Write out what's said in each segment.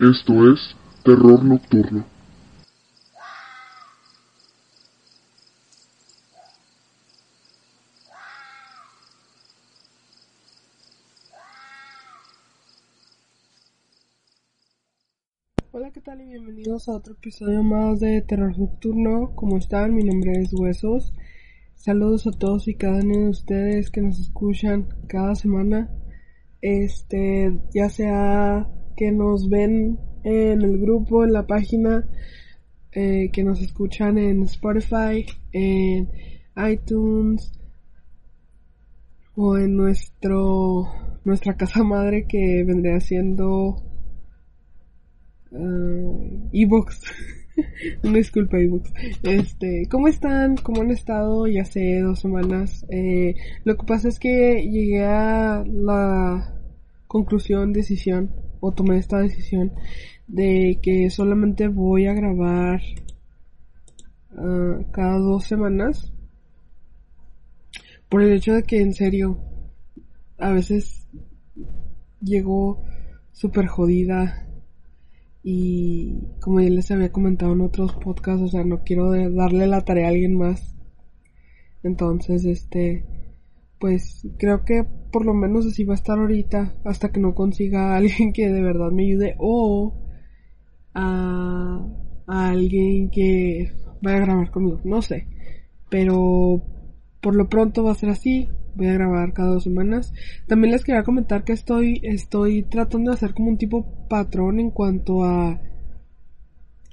Esto es Terror Nocturno. Hola, ¿qué tal? Y bienvenidos a otro episodio más de Terror Nocturno. ¿Cómo están? Mi nombre es Huesos. Saludos a todos y cada uno de ustedes que nos escuchan cada semana. Este, ya sea que nos ven en el grupo, en la página, eh, que nos escuchan en Spotify, en iTunes o en nuestro nuestra casa madre que vendría siendo uh, ebooks. Una disculpa, ebooks. Este, ¿cómo están? ¿Cómo han estado? Ya hace dos semanas. Eh, lo que pasa es que llegué a la conclusión, decisión o tomé esta decisión de que solamente voy a grabar uh, cada dos semanas por el hecho de que en serio a veces llego súper jodida y como ya les había comentado en otros podcasts, o sea, no quiero darle la tarea a alguien más. Entonces, este, pues creo que por lo menos así va a estar ahorita hasta que no consiga a alguien que de verdad me ayude o a, a alguien que vaya a grabar conmigo, no sé. Pero por lo pronto va a ser así. Voy a grabar cada dos semanas. También les quería comentar que estoy, estoy tratando de hacer como un tipo patrón en cuanto a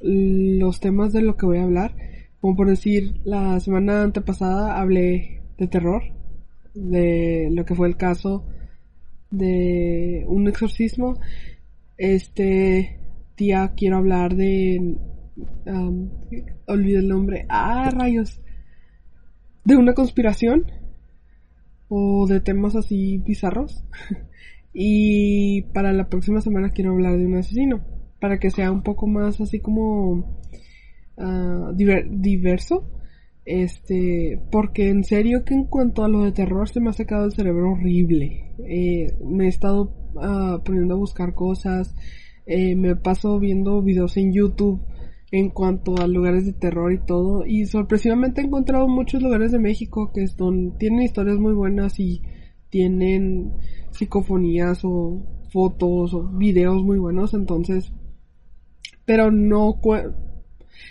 los temas de lo que voy a hablar. Como por decir, la semana antepasada hablé de terror de lo que fue el caso de un exorcismo. Este día quiero hablar de... Um, olvidé el nombre. Ah, rayos. De una conspiración. O de temas así bizarros. y para la próxima semana quiero hablar de un asesino. Para que sea un poco más así como... Uh, diverso este, porque en serio que en cuanto a lo de terror se me ha sacado el cerebro horrible. Eh, me he estado uh, poniendo a buscar cosas, eh, me paso viendo videos en YouTube en cuanto a lugares de terror y todo. Y sorpresivamente he encontrado muchos lugares de México que son, tienen historias muy buenas y tienen psicofonías o fotos o videos muy buenos. Entonces, pero no,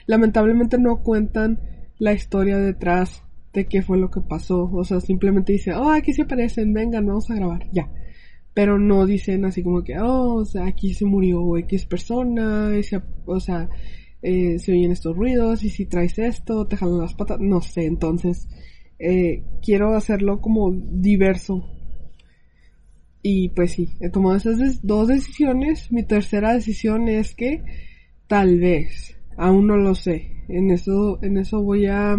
lamentablemente no cuentan la historia detrás de qué fue lo que pasó. O sea, simplemente dice, oh, aquí se aparecen, vengan, vamos a grabar, ya. Pero no dicen así como que, oh, o sea, aquí se murió X persona, o sea, eh, se oyen estos ruidos y si traes esto, te jalan las patas, no sé, entonces eh, quiero hacerlo como diverso. Y pues sí, he tomado esas dos decisiones. Mi tercera decisión es que tal vez, aún no lo sé, en eso, en eso voy a,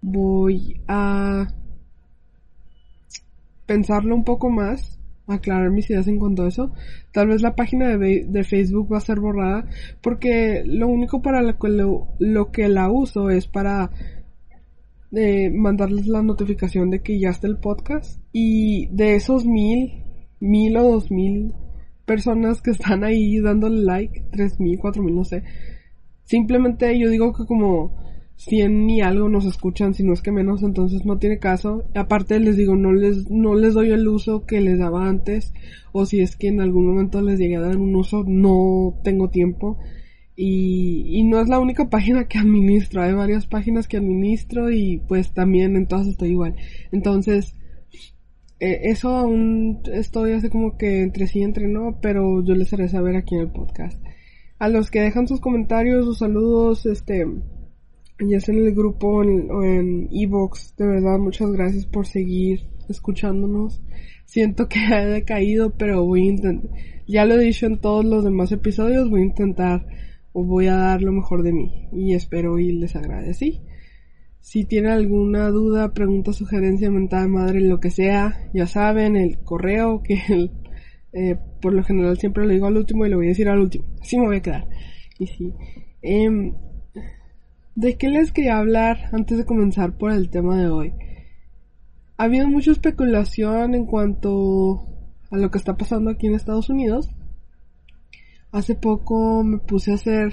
voy a pensarlo un poco más, aclarar mis ideas en cuanto a eso. Tal vez la página de, Facebook va a ser borrada porque lo único para lo que, lo, que la uso es para eh, mandarles la notificación de que ya está el podcast y de esos mil, mil o dos mil personas que están ahí dándole like, tres mil, cuatro mil, no sé, Simplemente yo digo que como 100 ni algo nos escuchan, si no es que menos, entonces no tiene caso. Aparte les digo, no les, no les doy el uso que les daba antes, o si es que en algún momento les llegué a dar un uso, no tengo tiempo. Y, y no es la única página que administro, hay varias páginas que administro y pues también en todas estoy igual. Entonces, eh, eso aún estoy así como que entre sí entre no, pero yo les haré saber aquí en el podcast a los que dejan sus comentarios, sus saludos, este, ya sea en el grupo o en Evox, de verdad muchas gracias por seguir escuchándonos. Siento que he decaído, pero voy a intentar, ya lo he dicho en todos los demás episodios, voy a intentar o voy a dar lo mejor de mí y espero y les agradezco. Si tienen alguna duda, pregunta, sugerencia, mentada madre, lo que sea, ya saben, el correo que el eh, por lo general siempre lo digo al último y lo voy a decir al último. Así me voy a quedar. Y sí. Em, ¿De qué les quería hablar antes de comenzar por el tema de hoy? Ha habido mucha especulación en cuanto a lo que está pasando aquí en Estados Unidos. hace poco me puse a hacer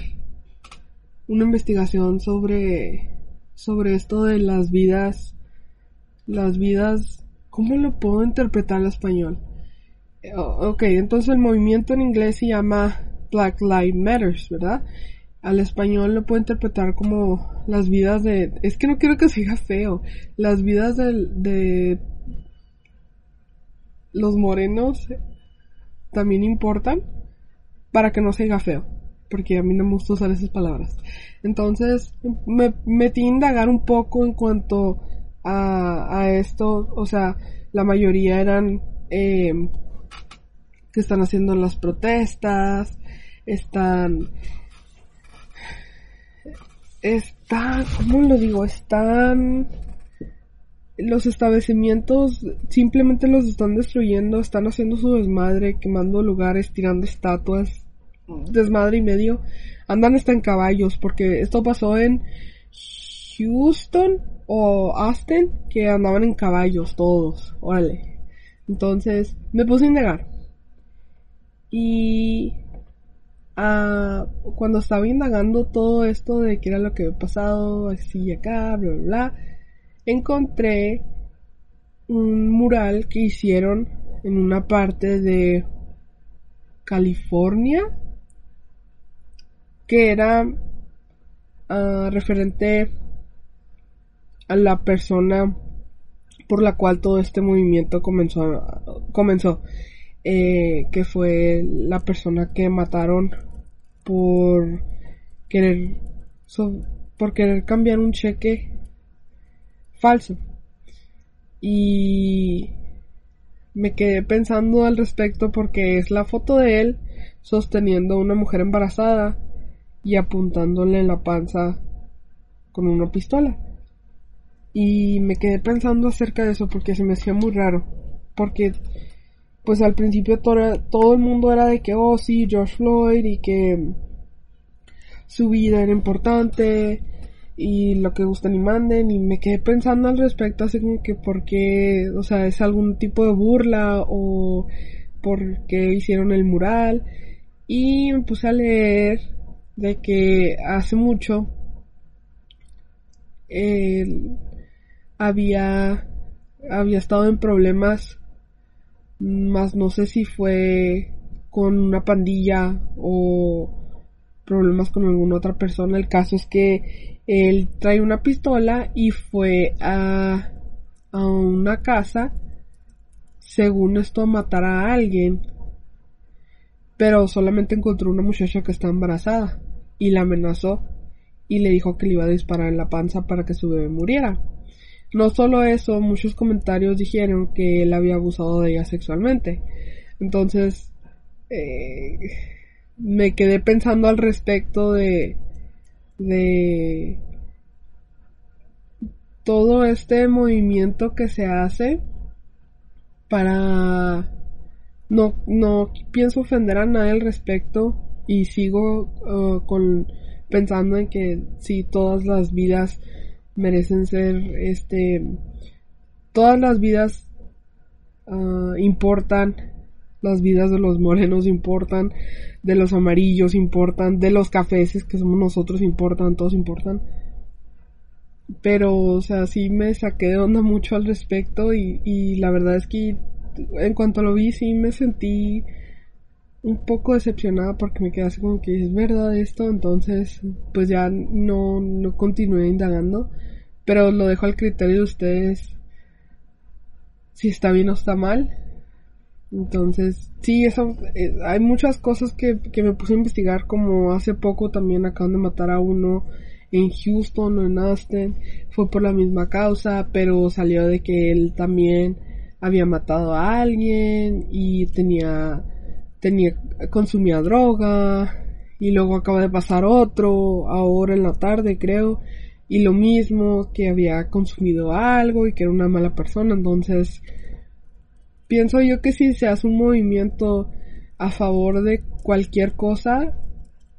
una investigación sobre sobre esto de las vidas las vidas ¿cómo lo puedo interpretar en español? Ok, entonces el movimiento en inglés se llama Black Lives Matters, ¿verdad? Al español lo puedo interpretar como las vidas de... Es que no quiero que se feo. Las vidas de, de los morenos también importan para que no se feo. Porque a mí no me gusta usar esas palabras. Entonces me metí a indagar un poco en cuanto a, a esto. O sea, la mayoría eran... Eh, que están haciendo las protestas, están están, ¿cómo lo digo? Están los establecimientos simplemente los están destruyendo, están haciendo su desmadre, quemando lugares, tirando estatuas, desmadre y medio. Andan hasta en caballos, porque esto pasó en Houston o Austin, que andaban en caballos todos, órale. Entonces, me puse a indagar. Y ah, cuando estaba indagando todo esto de qué era lo que había pasado, así y acá, bla, bla, bla, encontré un mural que hicieron en una parte de California que era ah, referente a la persona por la cual todo este movimiento comenzó comenzó eh, que fue la persona que mataron por querer por querer cambiar un cheque falso. Y me quedé pensando al respecto porque es la foto de él sosteniendo a una mujer embarazada y apuntándole en la panza con una pistola. Y me quedé pensando acerca de eso porque se me hacía muy raro porque pues al principio todo, el mundo era de que, oh sí, George Floyd y que su vida era importante y lo que gustan y manden y me quedé pensando al respecto así como que por qué, o sea, es algún tipo de burla o por qué hicieron el mural y me puse a leer de que hace mucho él había había estado en problemas más no sé si fue con una pandilla o problemas con alguna otra persona. El caso es que él trae una pistola y fue a, a una casa, según esto, a matar a alguien. Pero solamente encontró una muchacha que está embarazada y la amenazó y le dijo que le iba a disparar en la panza para que su bebé muriera. No solo eso, muchos comentarios dijeron que él había abusado de ella sexualmente. Entonces, eh, me quedé pensando al respecto de, de todo este movimiento que se hace para no, no pienso ofender a nadie al respecto y sigo uh, con pensando en que si todas las vidas merecen ser, este, todas las vidas uh, importan, las vidas de los morenos importan, de los amarillos importan, de los cafeses que somos nosotros importan, todos importan. Pero, o sea, sí me saqué de onda mucho al respecto y, y la verdad es que en cuanto lo vi sí me sentí un poco decepcionada porque me quedé así como que es verdad esto, entonces pues ya no, no continué indagando, pero lo dejo al criterio de ustedes si está bien o está mal. Entonces, sí, eso, eh, hay muchas cosas que, que me puse a investigar, como hace poco también acaban de matar a uno en Houston o en Austin, fue por la misma causa, pero salió de que él también había matado a alguien y tenía tenía, consumía droga, y luego acaba de pasar otro, ahora en la tarde creo, y lo mismo, que había consumido algo y que era una mala persona, entonces pienso yo que si se hace un movimiento a favor de cualquier cosa,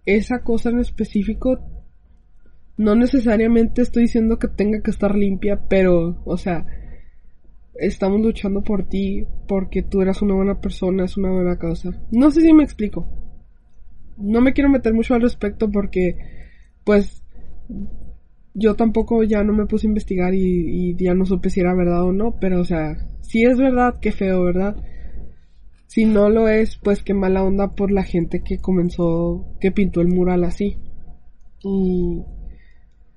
esa cosa en específico, no necesariamente estoy diciendo que tenga que estar limpia, pero, o sea, estamos luchando por ti porque tú eras una buena persona, es una buena causa. No sé si me explico. no me quiero meter mucho al respecto porque, pues, yo tampoco ya no me puse a investigar y, ya no supe si era verdad o no, pero o sea, si es verdad, qué feo, ¿verdad? Si no lo es, pues qué mala onda por la gente que comenzó, que pintó el mural así. Y,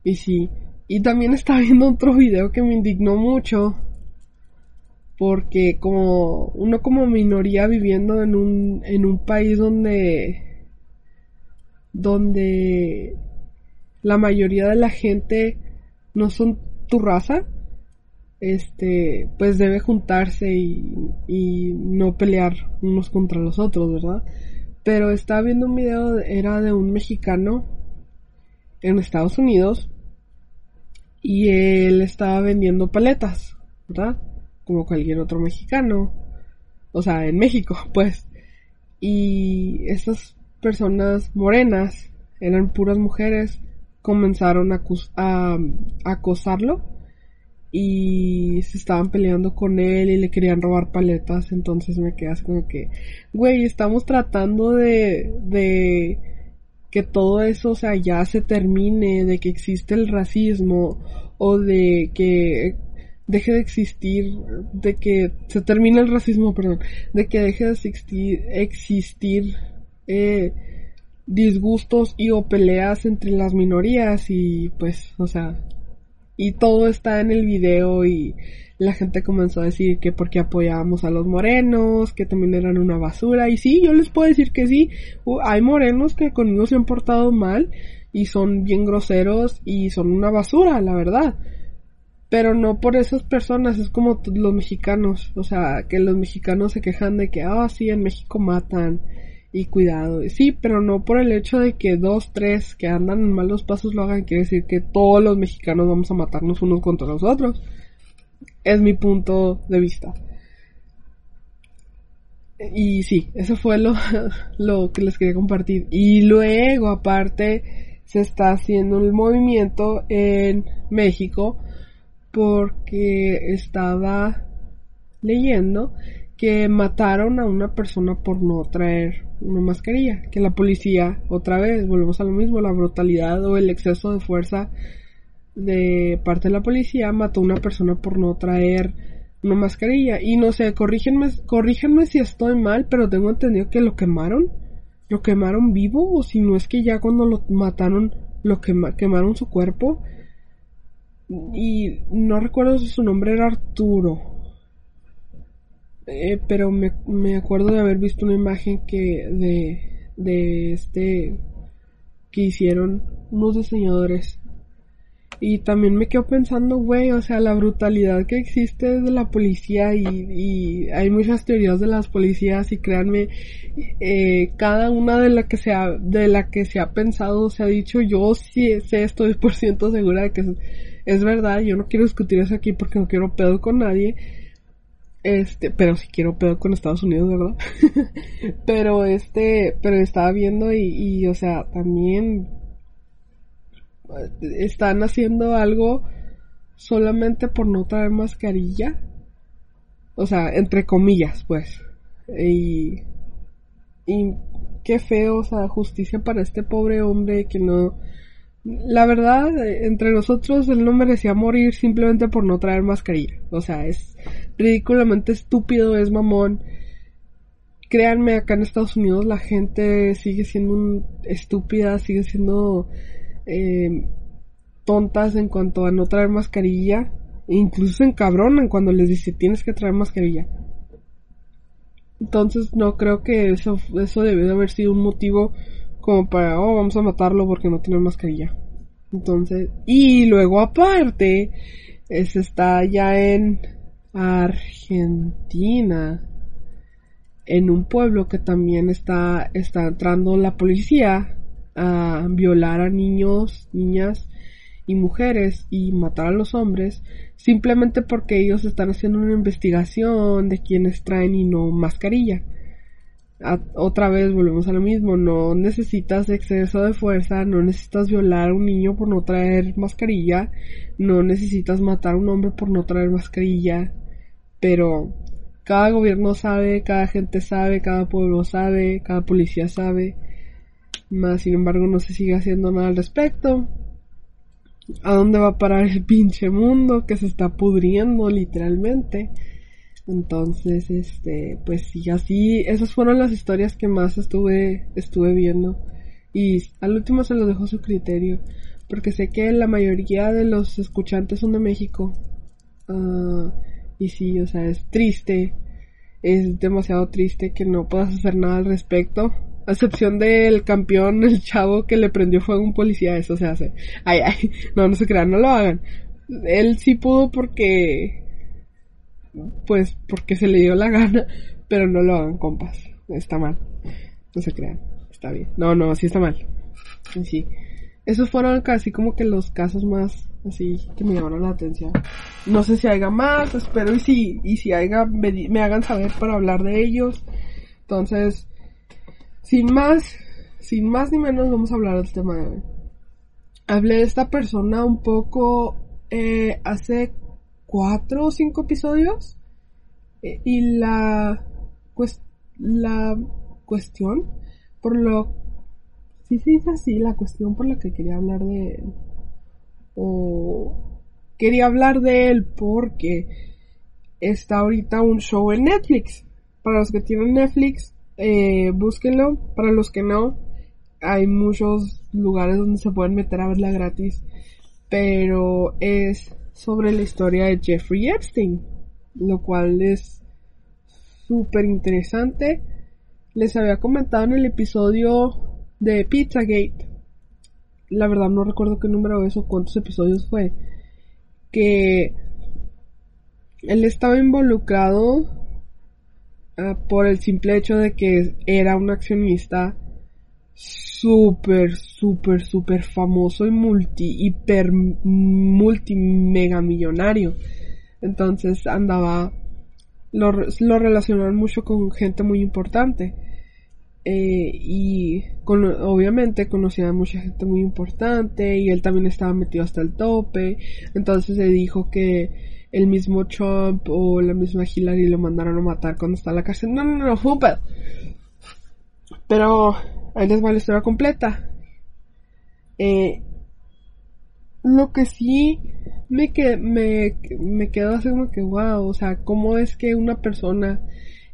y sí. Y también estaba viendo otro video que me indignó mucho. Porque como uno como minoría viviendo en un, en un país donde, donde la mayoría de la gente no son tu raza, este, pues debe juntarse y, y no pelear unos contra los otros, ¿verdad? Pero estaba viendo un video, era de un mexicano en Estados Unidos y él estaba vendiendo paletas, ¿verdad? Como cualquier otro mexicano, o sea, en México, pues. Y esas personas morenas, eran puras mujeres, comenzaron a, a, acosarlo y se estaban peleando con él y le querían robar paletas, entonces me quedas como que, güey, estamos tratando de, de que todo eso, o sea, ya se termine, de que existe el racismo o de que deje de existir, de que se termine el racismo, perdón, de que deje de existir, existir eh, disgustos y o peleas entre las minorías y pues, o sea, y todo está en el video y la gente comenzó a decir que porque apoyábamos a los morenos, que también eran una basura. Y sí, yo les puedo decir que sí, hay morenos que conmigo se han portado mal y son bien groseros y son una basura, la verdad. Pero no por esas personas, es como los mexicanos. O sea, que los mexicanos se quejan de que, ah, sí, en México matan y cuidado. Sí, pero no por el hecho de que dos, tres que andan en malos pasos lo hagan, quiere decir que todos los mexicanos vamos a matarnos unos contra los otros. Es mi punto de vista. Y sí, eso fue lo, lo que les quería compartir. Y luego, aparte, se está haciendo un movimiento en México porque estaba leyendo que mataron a una persona por no traer una mascarilla, que la policía, otra vez, volvemos a lo mismo, la brutalidad o el exceso de fuerza de parte de la policía mató a una persona por no traer una mascarilla. Y no sé, corrígenme, corrígenme si estoy mal, pero tengo entendido que lo quemaron, lo quemaron vivo, o si no es que ya cuando lo mataron, lo quemaron su cuerpo. Y no recuerdo si su nombre era Arturo. Eh, pero me, me, acuerdo de haber visto una imagen que de, de este que hicieron unos diseñadores y también me quedo pensando, güey, o sea, la brutalidad que existe de la policía y, y hay muchas teorías de las policías y créanme, eh, cada una de la que se ha, de la que se ha pensado, se ha dicho, yo sí sé, estoy por ciento segura de que es, es verdad, yo no quiero discutir eso aquí porque no quiero pedo con nadie, este, pero si quiero pedo con Estados Unidos, ¿verdad? pero este, pero estaba viendo y, y, o sea, también están haciendo algo solamente por no traer mascarilla. O sea, entre comillas, pues. Y, y qué feo, o sea, justicia para este pobre hombre que no, la verdad, entre nosotros él no merecía morir simplemente por no traer mascarilla. O sea, es ridículamente estúpido, es mamón. Créanme, acá en Estados Unidos la gente sigue siendo estúpida, sigue siendo eh, tontas en cuanto a no traer mascarilla. incluso se encabronan cuando les dice tienes que traer mascarilla. Entonces no creo que eso, eso debe de haber sido un motivo como para, oh, vamos a matarlo porque no tiene mascarilla. Entonces, y luego aparte, es, está ya en Argentina, en un pueblo que también está, está entrando la policía a violar a niños, niñas y mujeres y matar a los hombres simplemente porque ellos están haciendo una investigación de quienes traen y no mascarilla. Otra vez volvemos a lo mismo, no necesitas exceso de fuerza, no necesitas violar a un niño por no traer mascarilla, no necesitas matar a un hombre por no traer mascarilla, pero cada gobierno sabe, cada gente sabe, cada pueblo sabe, cada policía sabe Más sin embargo no se sigue haciendo nada al respecto. ¿A dónde va a parar el pinche mundo que se está pudriendo literalmente? Entonces, este, pues sí, así, esas fueron las historias que más estuve, estuve viendo. Y al último se lo dejo su criterio, porque sé que la mayoría de los escuchantes son de México. Ah, y sí, o sea, es triste, es demasiado triste que no puedas hacer nada al respecto. A excepción del campeón, el chavo que le prendió fuego a un policía, eso se hace. Ay, ay, no, no se crean, no lo hagan. Él sí pudo porque pues porque se le dio la gana, pero no lo hagan, compas. Está mal. No se crean. Está bien. No, no, sí está mal. Sí. Esos fueron casi como que los casos más así que me llamaron la atención. No sé si haya más, espero y si, y si haya, me, hagan saber para hablar de ellos. Entonces, sin más, sin más ni menos vamos a hablar del tema de hoy. Hablé de esta persona un poco eh, hace cuatro o cinco episodios. Eh, y la, pues, la cuestión por lo... Si se dice así, la cuestión por la que quería hablar de él. O quería hablar de él porque está ahorita un show en Netflix. Para los que tienen Netflix, eh, búsquenlo. Para los que no, hay muchos lugares donde se pueden meter a verla gratis. Pero es sobre la historia de Jeffrey Epstein, lo cual es súper interesante. Les había comentado en el episodio de Pizzagate, la verdad no recuerdo qué número es o cuántos episodios fue, que él estaba involucrado ah, por el simple hecho de que era un accionista súper, súper, súper famoso y multi, hiper, multi, mega millonario. Entonces andaba, lo, relacionaron mucho con gente muy importante. Eh, y obviamente conocía a mucha gente muy importante y él también estaba metido hasta el tope. Entonces se dijo que el mismo Trump o la misma Hillary lo mandaron a matar cuando está en la cárcel. No, no, no, pedo. Pero Ahí les va la historia completa. Eh, lo que sí me, que, me, me quedo así como que, wow, o sea, cómo es que una persona,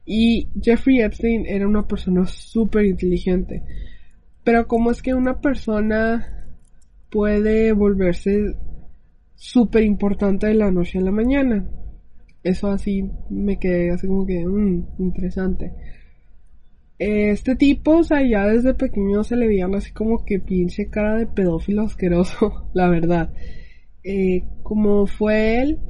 y Jeffrey Epstein era una persona súper inteligente, pero cómo es que una persona puede volverse súper importante de la noche a la mañana. Eso así me quedé así como que, mmm, interesante este tipo, o sea, ya desde pequeño se le veían así como que pinche cara de pedófilo asqueroso, la verdad. Eh, como fue él,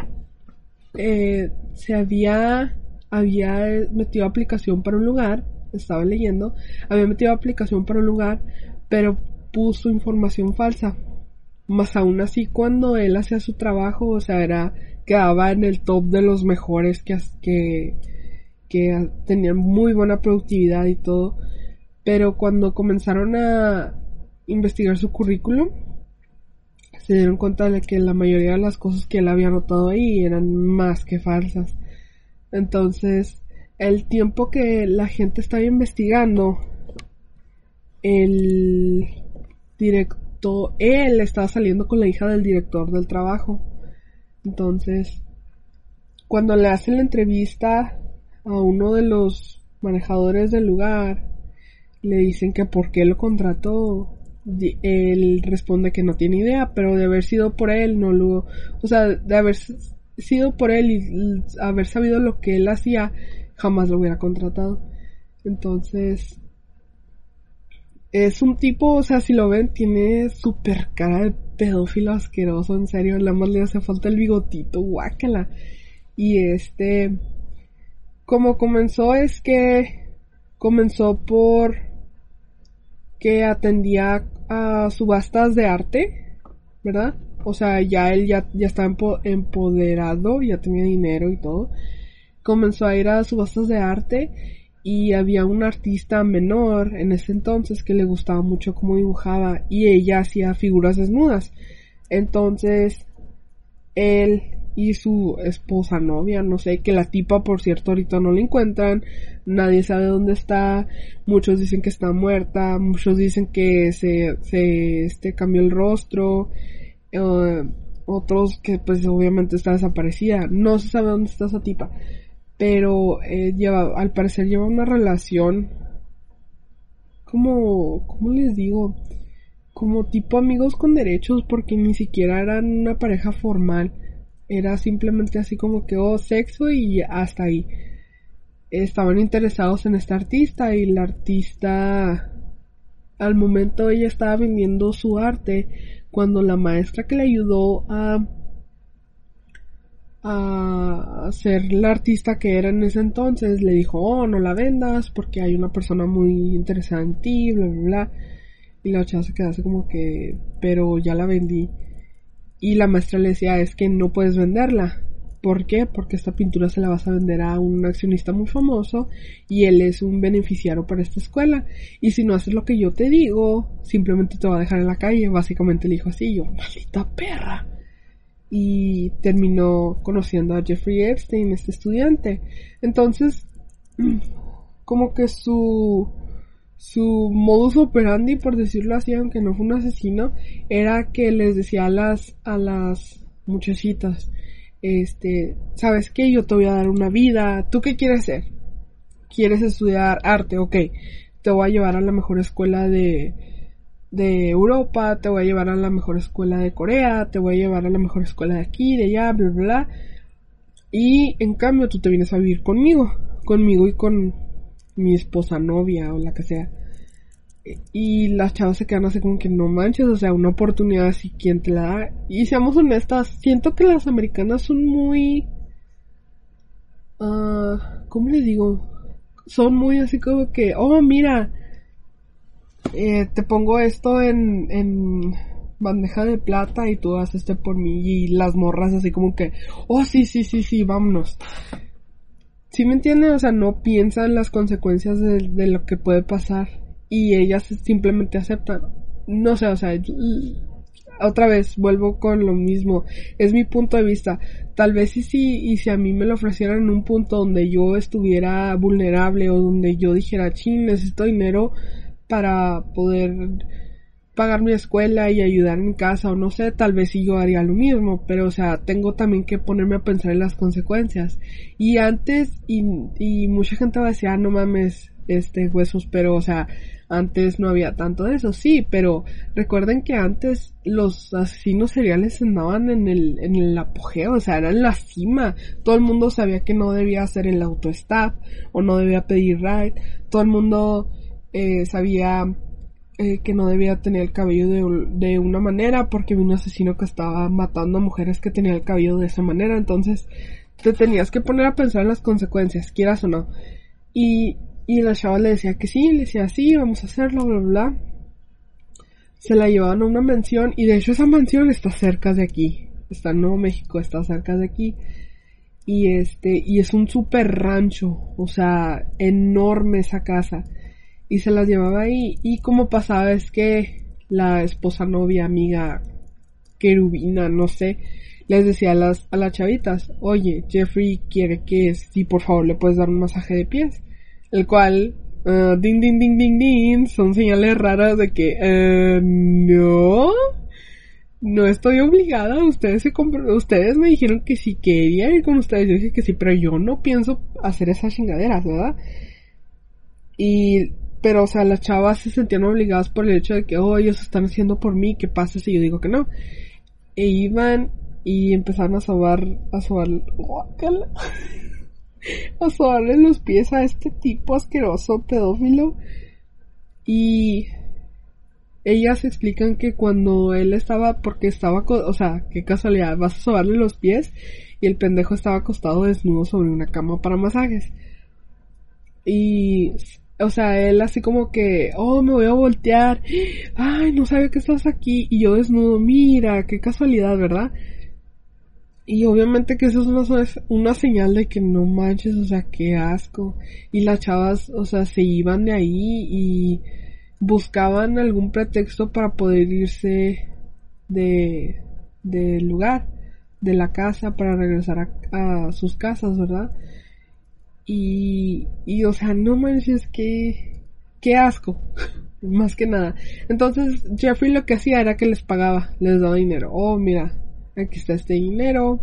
eh, se había, había metido aplicación para un lugar, estaba leyendo, había metido aplicación para un lugar, pero puso información falsa. Más aún así, cuando él hacía su trabajo, o sea, era, quedaba en el top de los mejores que, que que tenían muy buena productividad y todo, pero cuando comenzaron a investigar su currículum, se dieron cuenta de que la mayoría de las cosas que él había anotado ahí eran más que falsas. Entonces, el tiempo que la gente estaba investigando, el director, él estaba saliendo con la hija del director del trabajo. Entonces, cuando le hacen la entrevista a uno de los manejadores del lugar, le dicen que por qué lo contrató. Él responde que no tiene idea, pero de haber sido por él, no lo, o sea, de haber sido por él y haber sabido lo que él hacía, jamás lo hubiera contratado. Entonces, es un tipo, o sea, si lo ven, tiene super cara de pedófilo asqueroso, en serio, nada más le hace falta el bigotito, guácala. Y este, como comenzó es que comenzó por que atendía a subastas de arte, ¿verdad? O sea, ya él ya, ya estaba empoderado, ya tenía dinero y todo. Comenzó a ir a subastas de arte y había un artista menor en ese entonces que le gustaba mucho cómo dibujaba y ella hacía figuras desnudas. Entonces, él y su esposa, novia, no sé, que la tipa, por cierto, ahorita no la encuentran, nadie sabe dónde está, muchos dicen que está muerta, muchos dicen que se, se este, cambió el rostro, eh, otros que pues obviamente está desaparecida, no se sabe dónde está esa tipa, pero eh, lleva, al parecer lleva una relación como, ¿cómo les digo? Como tipo amigos con derechos porque ni siquiera eran una pareja formal era simplemente así como que, oh, sexo y hasta ahí. Estaban interesados en esta artista y la artista, al momento ella estaba vendiendo su arte cuando la maestra que le ayudó a a ser la artista que era en ese entonces le dijo, oh, no la vendas porque hay una persona muy interesada en ti, bla, bla, bla. Y la chava se quedó así como que, pero ya la vendí. Y la maestra le decía, es que no puedes venderla. ¿Por qué? Porque esta pintura se la vas a vender a un accionista muy famoso y él es un beneficiario para esta escuela. Y si no haces lo que yo te digo, simplemente te va a dejar en la calle. Básicamente le dijo así, yo, maldita perra. Y terminó conociendo a Jeffrey Epstein, este estudiante. Entonces, como que su su modus operandi, por decirlo así, aunque no fue un asesino, era que les decía a las, a las muchachitas, este, ¿sabes qué? Yo te voy a dar una vida, ¿tú qué quieres hacer? ¿Quieres estudiar arte? Ok, te voy a llevar a la mejor escuela de, de Europa, te voy a llevar a la mejor escuela de Corea, te voy a llevar a la mejor escuela de aquí, de allá, bla, bla, bla. Y en cambio tú te vienes a vivir conmigo, conmigo y con mi esposa novia o la que sea. Y las chavas se quedan así como que no manches, o sea, una oportunidad así, ¿quién te la da? Y seamos honestas, siento que las americanas son muy... Uh, ¿Cómo les digo? Son muy así como que, oh, mira, eh, te pongo esto en, en bandeja de plata y tú haces este por mí y las morras así como que, oh, sí, sí, sí, sí, vámonos. Si me entienden? O sea, no piensan las consecuencias de, lo que puede pasar y ellas simplemente aceptan. No sé, o sea, otra vez vuelvo con lo mismo. Es mi punto de vista. Tal vez y si, y si a mí me lo ofrecieran en un punto donde yo estuviera vulnerable o donde yo dijera, ching, necesito dinero para poder pagar mi escuela y ayudar en casa o no sé, tal vez sí yo haría lo mismo, pero o sea, tengo también que ponerme a pensar en las consecuencias. Y antes, y, y mucha gente va ah, no mames, este, huesos, pero o sea, antes no había tanto de eso, sí, pero recuerden que antes los asesinos seriales andaban en el, en el apogeo, o sea, eran la cima. Todo el mundo sabía que no debía hacer el auto-stop o no debía pedir ride. Todo el mundo eh, sabía eh, que no debía tener el cabello de, de, una manera porque vi un asesino que estaba matando a mujeres que tenían el cabello de esa manera. Entonces te tenías que poner a pensar en las consecuencias, quieras o no. Y, y la chava le decía que sí, le decía sí, vamos a hacerlo, bla, bla, bla. Se la llevaban a una mansión y de hecho esa mansión está cerca de aquí. Está en Nuevo México, está cerca de aquí. Y este, y es un super rancho, o sea, enorme esa casa y se las llevaba ahí. Y como pasaba es que la esposa novia, amiga, querubina, no sé, les decía a las, a las chavitas, oye, Jeffrey quiere que si por favor le puedes dar un masaje de pies. El cual, uh, ding, ding, ding, ding, ding, son señales raras de que, uh, no, no estoy obligada, ustedes se ustedes me dijeron que si quería ir con ustedes, yo dije que sí, pero yo no pienso hacer esas chingaderas, ¿verdad? Y pero, o sea, las chavas se sentían obligadas por el hecho de que, oh, ellos están haciendo por mí, ¿qué pasa si yo digo que no? E iban y empezaron a sobar, a sobar, a sobarle los pies a este tipo asqueroso pedófilo. Y ellas explican que cuando él estaba, porque estaba, o sea, qué casualidad, vas a sobarle los pies y el pendejo estaba acostado desnudo sobre una cama para masajes. Y o sea, él así como que, oh, me voy a voltear. Ay, no sabía que estás aquí. Y yo desnudo, mira, qué casualidad, ¿verdad? Y obviamente que eso es una, una señal de que no manches, o sea, qué asco. Y las chavas, o sea, se iban de ahí y buscaban algún pretexto para poder irse de, del lugar. de la casa para regresar a, a sus casas, ¿verdad? Y, y, o sea, no manches, que, qué asco. Más que nada. Entonces, Jeffrey lo que hacía era que les pagaba, les daba dinero. Oh, mira, aquí está este dinero.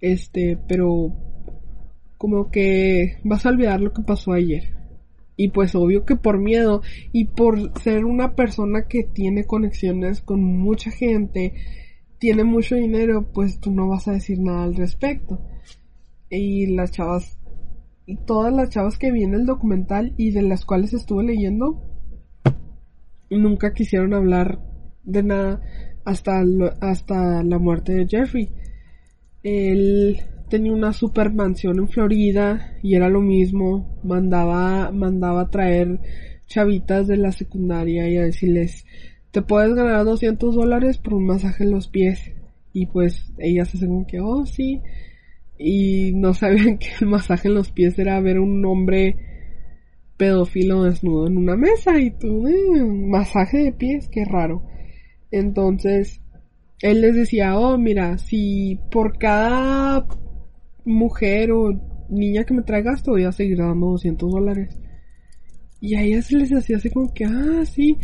Este, pero como que vas a olvidar lo que pasó ayer. Y pues obvio que por miedo y por ser una persona que tiene conexiones con mucha gente, tiene mucho dinero, pues tú no vas a decir nada al respecto. Y las chavas, todas las chavas que vi en el documental y de las cuales estuve leyendo, nunca quisieron hablar de nada hasta, hasta la muerte de Jeffrey. Él tenía una super mansión en Florida y era lo mismo, mandaba, mandaba traer chavitas de la secundaria y a decirles, te puedes ganar 200 dólares por un masaje en los pies. Y pues ellas hacen como que, oh sí. Y no sabían que el masaje en los pies era ver un hombre pedófilo desnudo en una mesa y tú, eh, masaje de pies, qué raro. Entonces, él les decía, oh, mira, si por cada mujer o niña que me traigas te voy a seguir dando 200 dólares. Y a ellas les hacía así como que, ah, sí.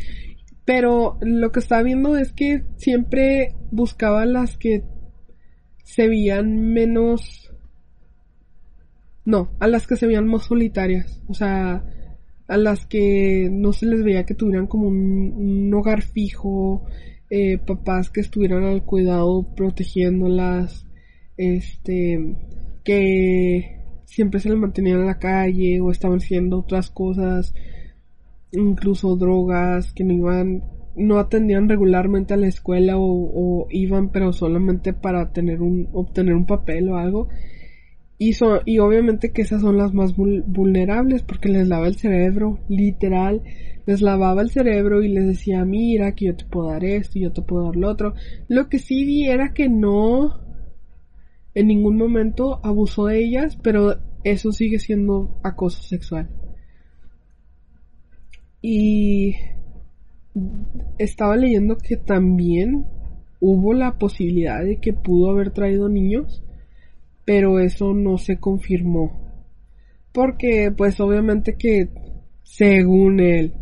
Pero lo que estaba viendo es que siempre buscaba las que se veían menos... No, a las que se veían más solitarias. O sea, a las que no se les veía que tuvieran como un, hogar fijo, eh, papás que estuvieran al cuidado protegiéndolas, este, que siempre se les mantenían en la calle o estaban haciendo otras cosas, incluso drogas, que no iban, no atendían regularmente a la escuela o, iban pero solamente para tener un, obtener un papel o algo y, y obviamente que esas son las más vulnerables porque les lava el cerebro, literal, les lavaba el cerebro y les decía, mira, que yo te puedo dar esto y yo te puedo dar lo otro. Lo que sí vi era que no, en ningún momento abusó de ellas, pero eso sigue siendo acoso sexual. Y estaba leyendo que también hubo la posibilidad de que pudo haber traído niños pero eso no se confirmó. Porque pues obviamente que según él,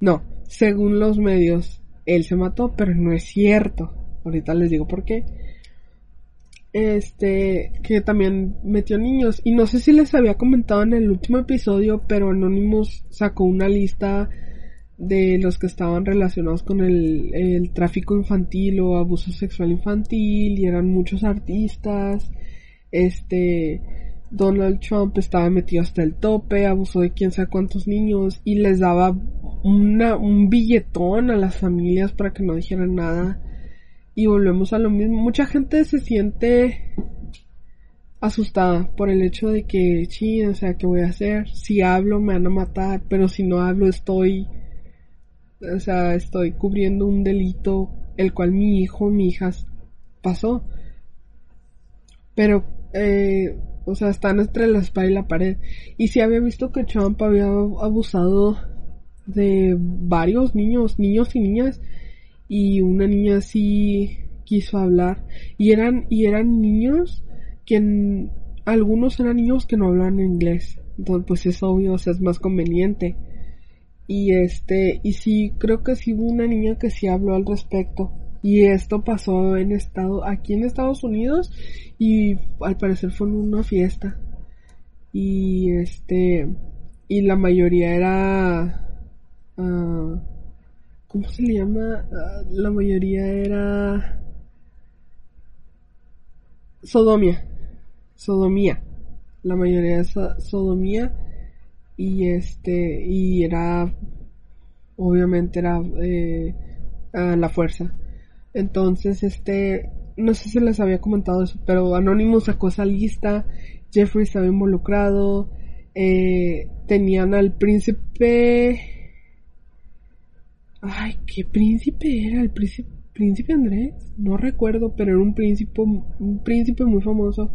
no, según los medios, él se mató, pero no es cierto. Ahorita les digo por qué. Este, que también metió niños. Y no sé si les había comentado en el último episodio, pero Anonymous sacó una lista de los que estaban relacionados con el, el tráfico infantil o abuso sexual infantil y eran muchos artistas este Donald Trump estaba metido hasta el tope, abusó de quién sabe cuántos niños y les daba una, un billetón a las familias para que no dijeran nada. Y volvemos a lo mismo. Mucha gente se siente asustada por el hecho de que, sí, o sea, ¿qué voy a hacer? Si hablo me van a matar, pero si no hablo estoy, o sea, estoy cubriendo un delito el cual mi hijo, mi hija pasó. Pero eh, o sea, están entre la espada y la pared. Y si había visto que Trump había abusado de varios niños, niños y niñas, y una niña sí quiso hablar. Y eran, y eran niños que algunos eran niños que no hablaban inglés. Entonces, pues es obvio, o sea, es más conveniente. Y este, y sí, creo que sí hubo una niña que sí habló al respecto. Y esto pasó en estado, aquí en Estados Unidos y al parecer fue en una fiesta. Y este, y la mayoría era, uh, ¿cómo se le llama? Uh, la mayoría era sodomía, sodomía. La mayoría es sodomía y este, y era, obviamente era eh, a la fuerza. Entonces, este, no sé si les había comentado eso, pero Anonymous sacó esa lista, Jeffrey estaba involucrado, eh, tenían al príncipe... Ay, ¿qué príncipe era? ¿El príncipe, príncipe Andrés? No recuerdo, pero era un príncipe, un príncipe muy famoso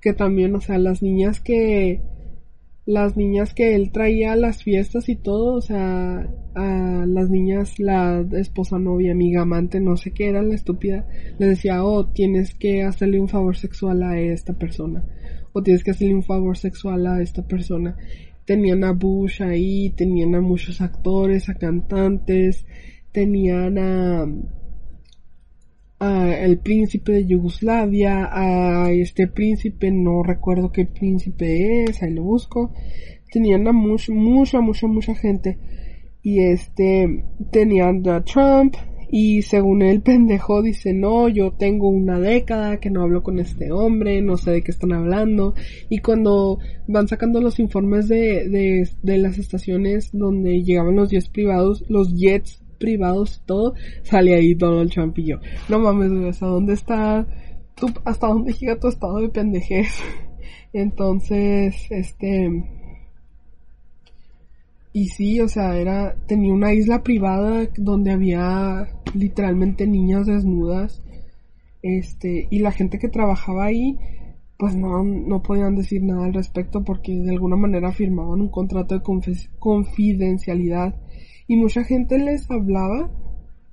que también, o sea, las niñas que las niñas que él traía a las fiestas y todo, o sea, a las niñas, la esposa, novia, amiga, amante, no sé qué era la estúpida, le decía, oh, tienes que hacerle un favor sexual a esta persona, o tienes que hacerle un favor sexual a esta persona. Tenían a Bush ahí, tenían a muchos actores, a cantantes, tenían a, el príncipe de Yugoslavia, a este príncipe, no recuerdo qué príncipe es, ahí lo busco. Tenían a mucha, mucha, mucha, mucha gente. Y este, tenían a Trump, y según el pendejo dice, no, yo tengo una década que no hablo con este hombre, no sé de qué están hablando. Y cuando van sacando los informes de, de, de las estaciones donde llegaban los jets privados, los jets privados y todo, sale ahí Donald Trump y yo. No mames, güey, ¿hasta dónde está tu, hasta dónde llega tu estado de pendejez? Entonces, este, y sí, o sea, era, tenía una isla privada donde había literalmente niñas desnudas, este, y la gente que trabajaba ahí, pues no, no podían decir nada al respecto porque de alguna manera firmaban un contrato de confidencialidad y mucha gente les hablaba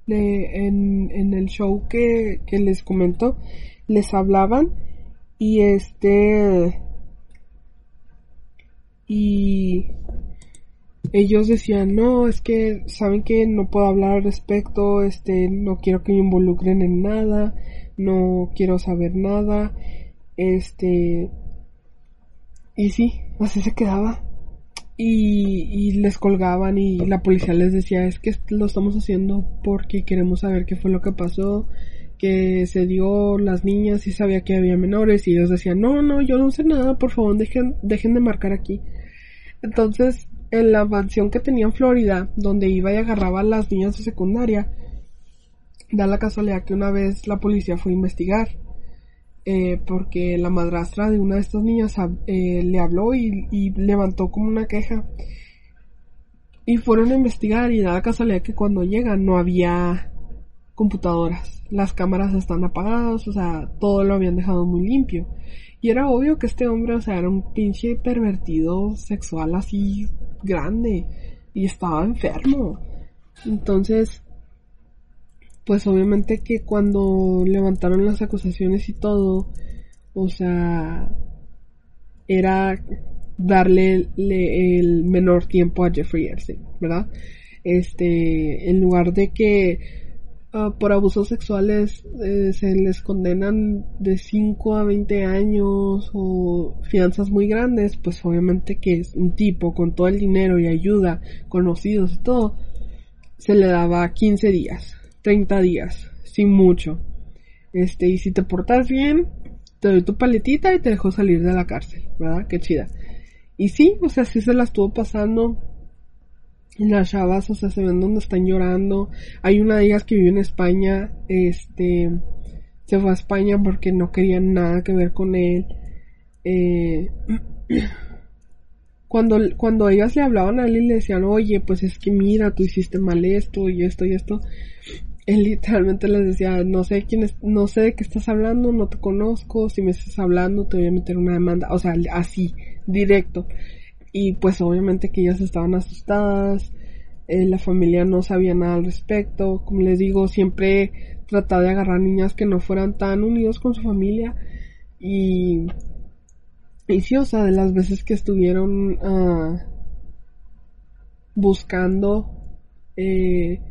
en, en el show que, que les comento, les hablaban y este y ellos decían no es que saben que no puedo hablar al respecto este no quiero que me involucren en nada no quiero saber nada este y sí así se quedaba y, y, les colgaban y la policía les decía es que lo estamos haciendo porque queremos saber qué fue lo que pasó, que se dio las niñas y sabía que había menores y ellos decían no, no, yo no sé nada, por favor dejen, dejen de marcar aquí. Entonces, en la mansión que tenía en Florida, donde iba y agarraba a las niñas de secundaria, da la casualidad que una vez la policía fue a investigar eh, porque la madrastra de una de estas niñas eh, le habló y, levantó como una queja. Y fueron a investigar y da casualidad que cuando llegan no había computadoras. Las cámaras están apagadas, o sea, todo lo habían dejado muy limpio. Y era obvio que este hombre, o sea, era un pinche pervertido sexual así grande. Y estaba enfermo. Entonces, pues obviamente que cuando levantaron las acusaciones y todo, o sea, era darle el menor tiempo a Jeffrey Epstein, ¿verdad? Este, en lugar de que uh, por abusos sexuales eh, se les condenan de 5 a 20 años o fianzas muy grandes, pues obviamente que es un tipo con todo el dinero y ayuda, conocidos y todo, se le daba 15 días 30 días, sin mucho. Este, y si te portas bien, te doy tu paletita y te dejo salir de la cárcel, ¿verdad? Qué chida. Y sí, o sea, sí se la estuvo pasando. Las chavas, o sea, se ven donde están llorando. Hay una de ellas que vive en España, este, se fue a España porque no querían nada que ver con él. Eh, cuando, cuando ellas le hablaban a él y le decían, oye, pues es que mira, tú hiciste mal esto y esto y esto, él literalmente les decía, no sé quién es, no sé de qué estás hablando, no te conozco, si me estás hablando te voy a meter una demanda, o sea, así, directo. Y pues obviamente que ellas estaban asustadas, eh, la familia no sabía nada al respecto, como les digo, siempre trataba de agarrar niñas que no fueran tan unidos con su familia y, y sí, o sea, de las veces que estuvieron uh, buscando eh,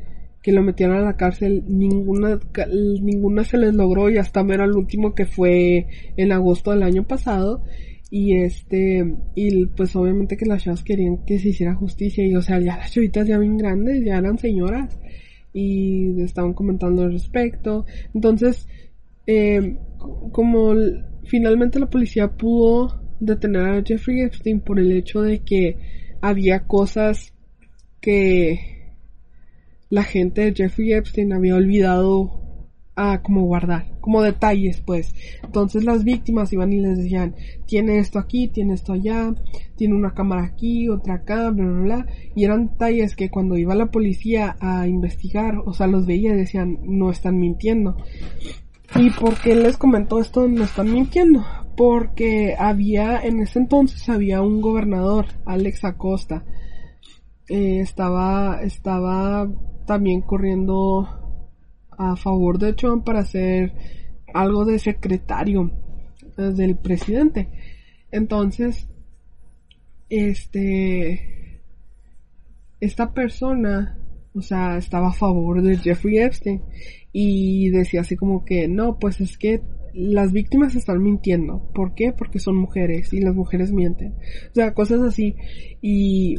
que lo metieron a la cárcel, ninguna, ninguna se les logró y hasta era el último que fue en agosto del año pasado. Y este, y pues obviamente que las chavas querían que se hiciera justicia y o sea, ya las chavitas ya bien grandes, ya eran señoras y estaban comentando al respecto. Entonces, eh, como finalmente la policía pudo detener a Jeffrey Epstein por el hecho de que había cosas que la gente de Jeffrey Epstein había olvidado a como guardar, como detalles pues. Entonces las víctimas iban y les decían, tiene esto aquí, tiene esto allá, tiene una cámara aquí, otra acá, bla, bla, bla. Y eran detalles que cuando iba la policía a investigar, o sea, los veía y decían, no están mintiendo. ¿Y por qué les comentó esto? No están mintiendo. porque había, en ese entonces había un gobernador, Alex Acosta, eh, estaba, estaba también corriendo a favor de Trump para hacer algo de secretario eh, del presidente. Entonces, este, esta persona, o sea, estaba a favor de Jeffrey Epstein y decía así como que no, pues es que las víctimas están mintiendo. ¿Por qué? Porque son mujeres y las mujeres mienten. O sea, cosas así. Y,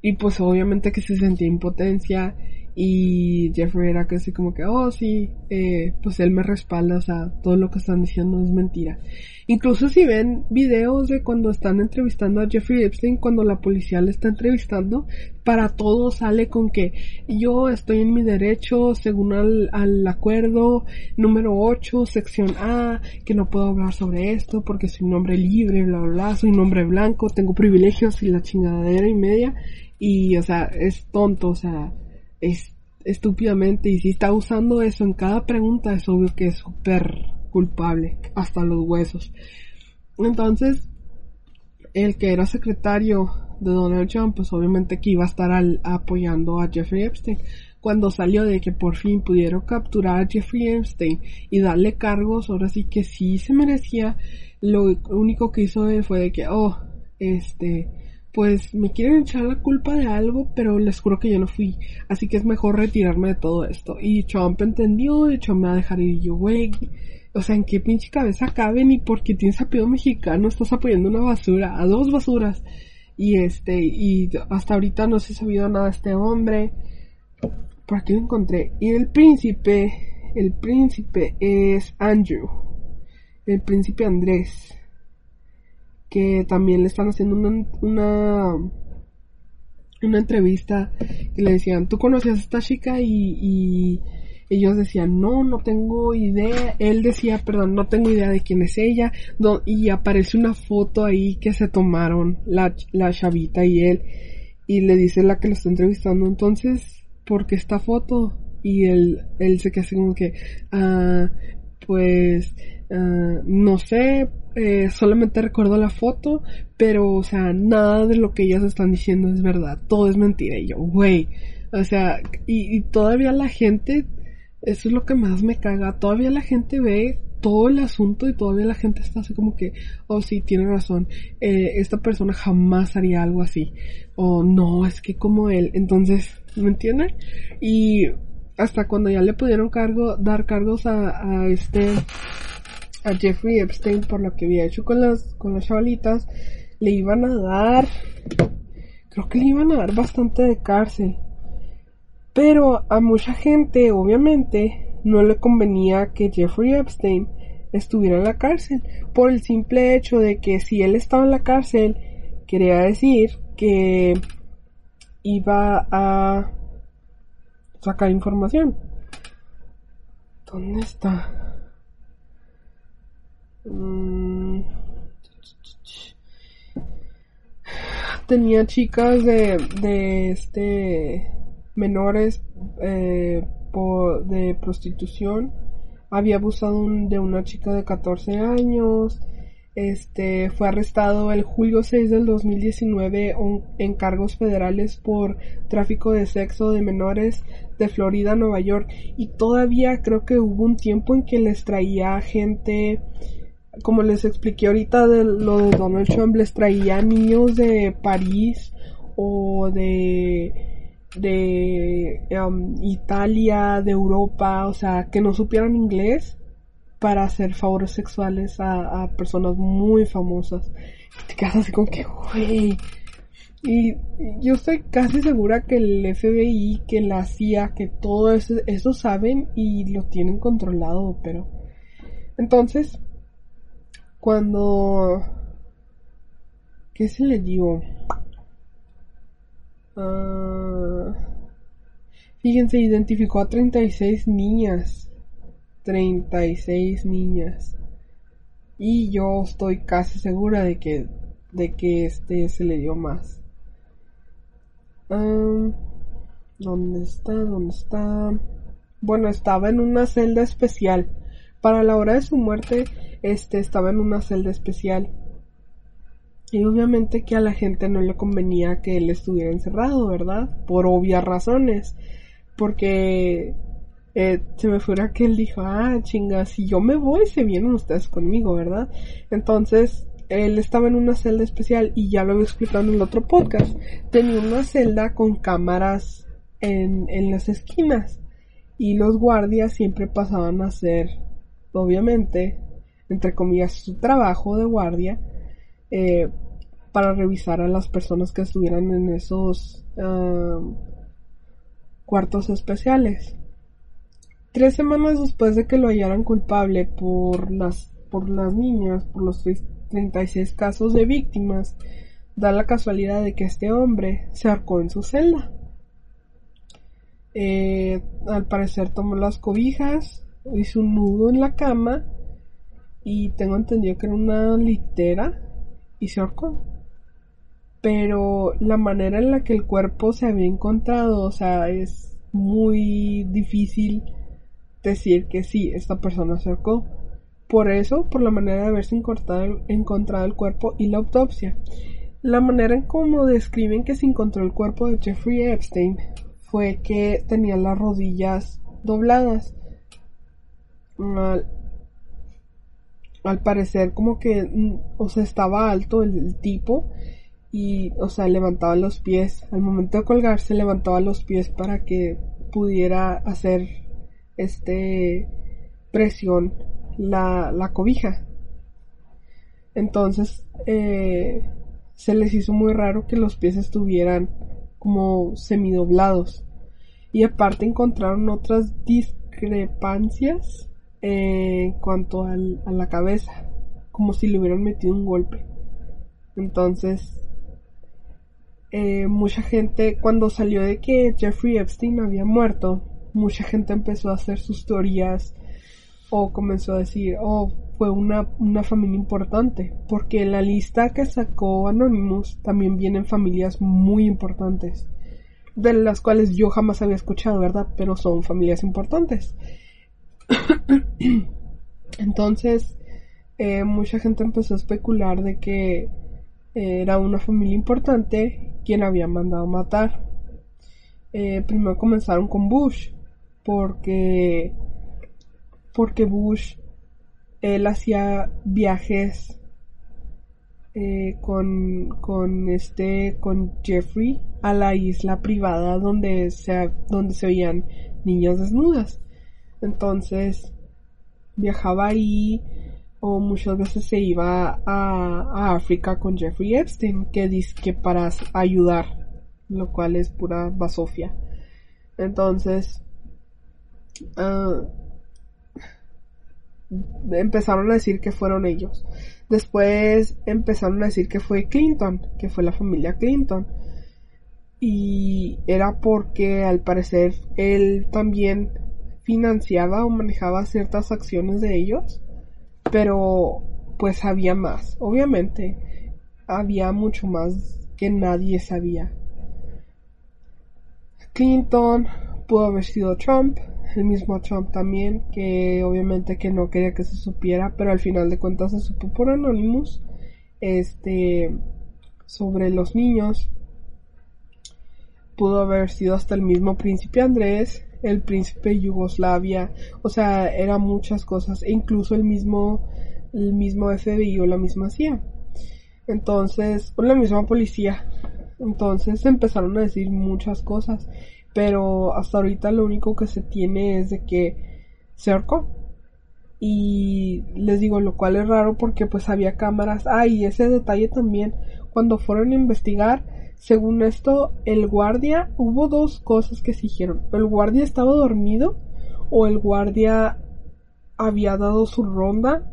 y pues obviamente que se sentía impotencia y Jeffrey era casi como que, oh sí, eh, pues él me respalda, o sea, todo lo que están diciendo es mentira. Incluso si ven videos de cuando están entrevistando a Jeffrey Epstein, cuando la policía le está entrevistando, para todo sale con que yo estoy en mi derecho según al, al acuerdo número 8, sección A, que no puedo hablar sobre esto porque soy un hombre libre, bla, bla, bla, soy un hombre blanco, tengo privilegios y la chingadera y media. Y, o sea, es tonto, o sea, es estúpidamente y si está usando eso en cada pregunta es obvio que es súper culpable hasta los huesos. Entonces, el que era secretario de Donald Trump, pues obviamente que iba a estar apoyando a Jeffrey Epstein. Cuando salió de que por fin pudieron capturar a Jeffrey Epstein y darle cargos, ahora sí que sí se merecía, lo único que hizo él fue de que, oh, este, pues me quieren echar la culpa de algo, pero les juro que yo no fui. Así que es mejor retirarme de todo esto. Y Trump entendió, y Trump me va a dejar ir yo, güey. O sea, ¿en qué pinche cabeza cabe? Ni porque tienes apellido mexicano estás apoyando una basura, a dos basuras. Y este, y hasta ahorita no se ha sabido nada de este hombre. Por aquí lo encontré. Y el príncipe, el príncipe es Andrew. El príncipe Andrés que también le están haciendo una, una, una entrevista que le decían, ¿tú conocías a esta chica? Y, y ellos decían, no, no tengo idea. Él decía, perdón, no tengo idea de quién es ella. y aparece una foto ahí que se tomaron la, la chavita y él. Y le dice la que lo está entrevistando, entonces, ¿por qué esta foto? Y él, él se queda así como que, ah, pues, ah, no sé, eh, solamente recuerdo la foto, pero, o sea, nada de lo que ellas están diciendo es verdad, todo es mentira. Y yo, güey, o sea, y, todavía la gente, eso es lo que más me caga, todavía la gente ve todo el asunto y todavía la gente está así como que, oh sí, tiene razón, eh, esta persona jamás haría algo así, o no, es que como él, entonces, ¿me entienden? Y hasta cuando ya le pudieron cargo, dar cargos a, a este, a Jeffrey Epstein por lo que había hecho con las, con las chavalitas, le iban a dar, creo que le iban a dar bastante de cárcel. Pero a mucha gente, obviamente, no le convenía que Jeffrey Epstein estuviera en la cárcel, por el simple hecho de que si él estaba en la cárcel, quería decir que iba a sacar información. ¿Dónde está? Mm. Tenía chicas de, de este menores eh, de prostitución. Había abusado de una chica de 14 años. Este fue arrestado el julio 6 del 2019 en cargos federales por tráfico de sexo de menores de Florida Nueva York y todavía creo que hubo un tiempo en que les traía gente como les expliqué ahorita de lo de Donald Trump, les traía niños de París o de de um, Italia, de Europa, o sea, que no supieran inglés para hacer favores sexuales a, personas muy famosas. Te quedas así como que, güey. Y yo estoy casi segura que el FBI, que la CIA, que todo eso, eso saben y lo tienen controlado, pero... Entonces, cuando... ¿Qué se le digo? Uh, fíjense, identificó a 36 niñas. 36 niñas. Y yo estoy casi segura de que, de que este se le dio más. ¿Dónde está? ¿Dónde está? Bueno, estaba en una celda especial Para la hora de su muerte, este estaba en una celda especial. Y obviamente que a la gente no le convenía que él estuviera encerrado, ¿verdad? Por obvias razones. Porque eh, se me fuera que él dijo, ah, chinga, si yo me voy, se vienen ustedes conmigo, ¿verdad? Entonces, él estaba en una celda especial y ya lo había explicado en el otro podcast. Tenía una celda con cámaras en, en las esquinas y los guardias siempre pasaban a hacer, obviamente, entre comillas, su trabajo de guardia eh, para revisar a las personas que estuvieran en esos ah, cuartos especiales. Tres semanas después de que lo hallaran culpable por las, por las niñas, por los 36 casos de víctimas, da la casualidad de que este hombre se arcó en su celda. Eh, al parecer tomó las cobijas, hizo un nudo en la cama y tengo entendido que era una litera y se ahorcó. Pero la manera en la que el cuerpo se había encontrado, o sea, es muy difícil decir que sí, esta persona se ahorcó. Por eso, por la manera de haberse encontrado, encontrado el cuerpo y la autopsia. La manera en cómo describen que se encontró el cuerpo de Jeffrey Epstein fue que tenía las rodillas dobladas. Al, al parecer como que, mm, o sea, estaba alto el, tipo y, o sea, levantaba los pies. Al momento de colgarse levantaba los pies para que pudiera hacer este presión la, la cobija. Entonces, eh, se les hizo muy raro que los pies estuvieran como semidoblados. Y aparte encontraron otras discrepancias en cuanto a la cabeza, como si le hubieran metido un golpe. Entonces, eh, mucha gente, cuando salió de que Jeffrey Epstein había muerto, mucha gente empezó a hacer sus teorías o comenzó a decir, oh, fue una, una familia importante, porque en la lista que sacó Anonymous también vienen familias muy importantes, de las cuales yo jamás había escuchado, ¿verdad? Pero son familias importantes. Entonces, eh, mucha gente empezó a especular de que era una familia importante quien había mandado matar. Eh, primero comenzaron con Bush, porque porque Bush él hacía viajes eh, con, con este con Jeffrey a la isla privada donde se donde se veían niñas desnudas entonces viajaba ahí o muchas veces se iba a, África con Jeffrey Epstein que dice que para ayudar lo cual es pura basofia entonces uh, empezaron a decir que fueron ellos. Después empezaron a decir que fue Clinton, que fue la familia Clinton. Y era porque al parecer él también financiaba o manejaba ciertas acciones de ellos. Pero pues había más. Obviamente había mucho más que nadie sabía. Clinton pudo haber sido Trump, el mismo Trump también, que obviamente que no quería que se supiera, pero al final de cuentas se supo por Anonymous, este, sobre los niños. Pudo haber sido hasta el mismo príncipe Andrés, el príncipe Yugoslavia, o sea, eran muchas cosas, e incluso el mismo, el mismo FBI o la misma CIA. Entonces, o la misma policía. Entonces empezaron a decir muchas cosas pero hasta ahorita lo único que se tiene es de que se ahorcó. Y les digo, lo cual es raro porque pues había cámaras. Ah, y ese detalle también, cuando fueron a investigar, según esto, el guardia, hubo dos cosas que se dijeron. El guardia estaba dormido o el guardia había dado su ronda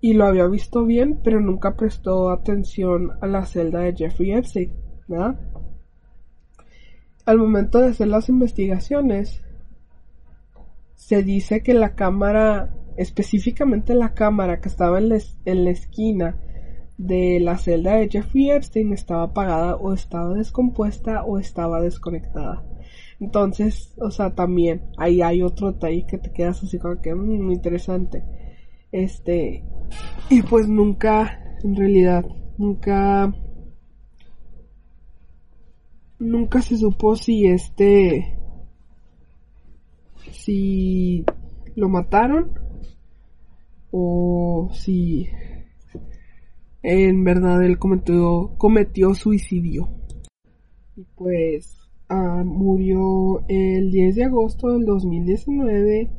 y lo había visto bien, pero nunca prestó atención a la celda de Jeffrey Epstein, ¿verdad? Al momento de hacer las investigaciones, se dice que la cámara, específicamente la cámara que estaba en la, esquina de la celda de Jeffrey Epstein estaba apagada o estaba descompuesta o estaba desconectada. Entonces, o sea, también ahí hay otro detalle que te quedas así como que muy mm, interesante. Este, y pues nunca, en realidad, nunca, nunca se supo si este, si lo mataron o si en verdad él cometió, cometió suicidio. Y pues ah, murió el 10 de agosto del 2019.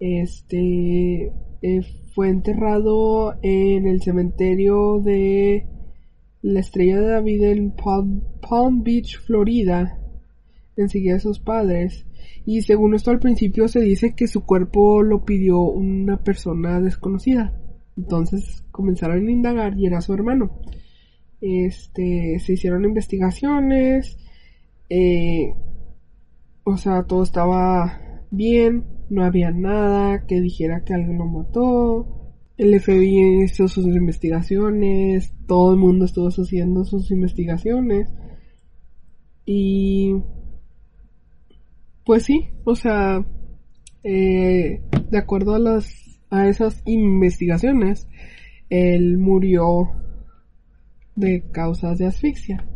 Este eh, fue enterrado en el cementerio de la Estrella de David en Palm Beach, Florida, enseguida de sus padres. Y según esto al principio se dice que su cuerpo lo pidió una persona desconocida. Entonces comenzaron a indagar y era su hermano. Este, se hicieron investigaciones, eh, o sea, todo estaba bien, no había nada que dijera que alguien lo mató. El FBI hizo sus investigaciones, todo el mundo estuvo haciendo sus investigaciones. Y pues sí, o sea, eh, de acuerdo a las a esas investigaciones, él murió de causas de asfixia.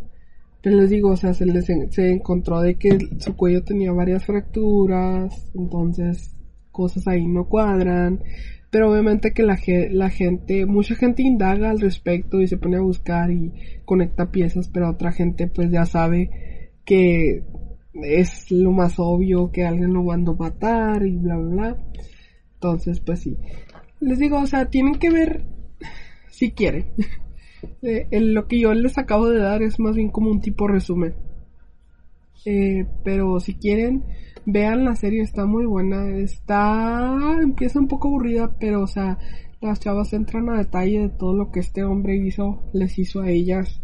Pero les digo, o sea, se, les, se encontró de que su cuello tenía varias fracturas, entonces cosas ahí no cuadran. Pero obviamente que la, la gente, mucha gente indaga al respecto y se pone a buscar y conecta piezas, pero otra gente pues ya sabe que es lo más obvio que alguien lo mandó a matar y bla bla bla. Entonces, pues sí. Les digo, o sea, tienen que ver si quieren. Eh, lo que yo les acabo de dar es más bien como un tipo resumen. Eh, pero si quieren, vean la serie, está muy buena. Está. empieza un poco aburrida, pero o sea, las chavas entran a detalle de todo lo que este hombre hizo, les hizo a ellas.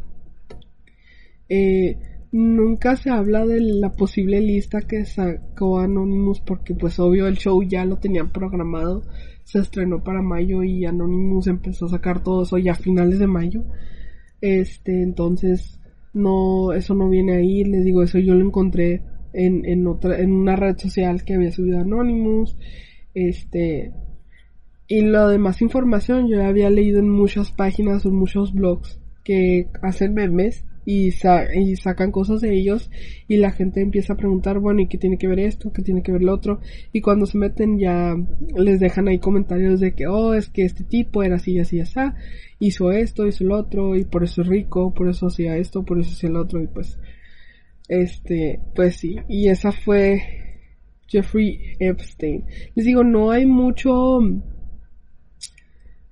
Eh, nunca se habla de la posible lista que sacó Anonymous porque pues obvio el show ya lo tenían programado se estrenó para mayo y Anonymous empezó a sacar todo eso ya a finales de mayo. Este entonces no eso no viene ahí les digo eso yo lo encontré en, en otra en una red social que había subido Anonymous este y lo demás información yo había leído en muchas páginas o en muchos blogs que hacen memes y, y, sacan cosas de ellos y la gente empieza a preguntar, bueno, ¿y qué tiene que ver esto? ¿Qué tiene que ver lo otro? Y cuando se meten ya les dejan ahí comentarios de que, oh, es que este tipo era así, así, así, hizo esto, hizo lo otro y por eso es rico, por eso hacía esto, por eso hacía lo otro y pues, este, pues sí, y esa fue Jeffrey Epstein. Les digo, no hay mucho